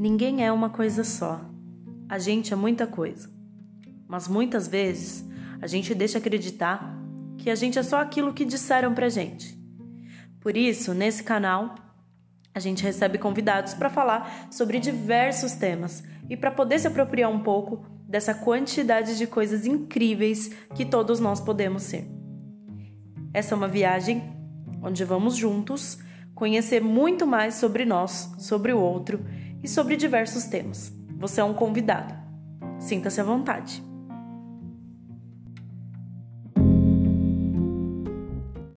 Ninguém é uma coisa só. A gente é muita coisa. Mas muitas vezes a gente deixa acreditar que a gente é só aquilo que disseram pra gente. Por isso, nesse canal, a gente recebe convidados para falar sobre diversos temas e para poder se apropriar um pouco dessa quantidade de coisas incríveis que todos nós podemos ser. Essa é uma viagem onde vamos juntos conhecer muito mais sobre nós, sobre o outro e sobre diversos temas. Você é um convidado. Sinta-se à vontade.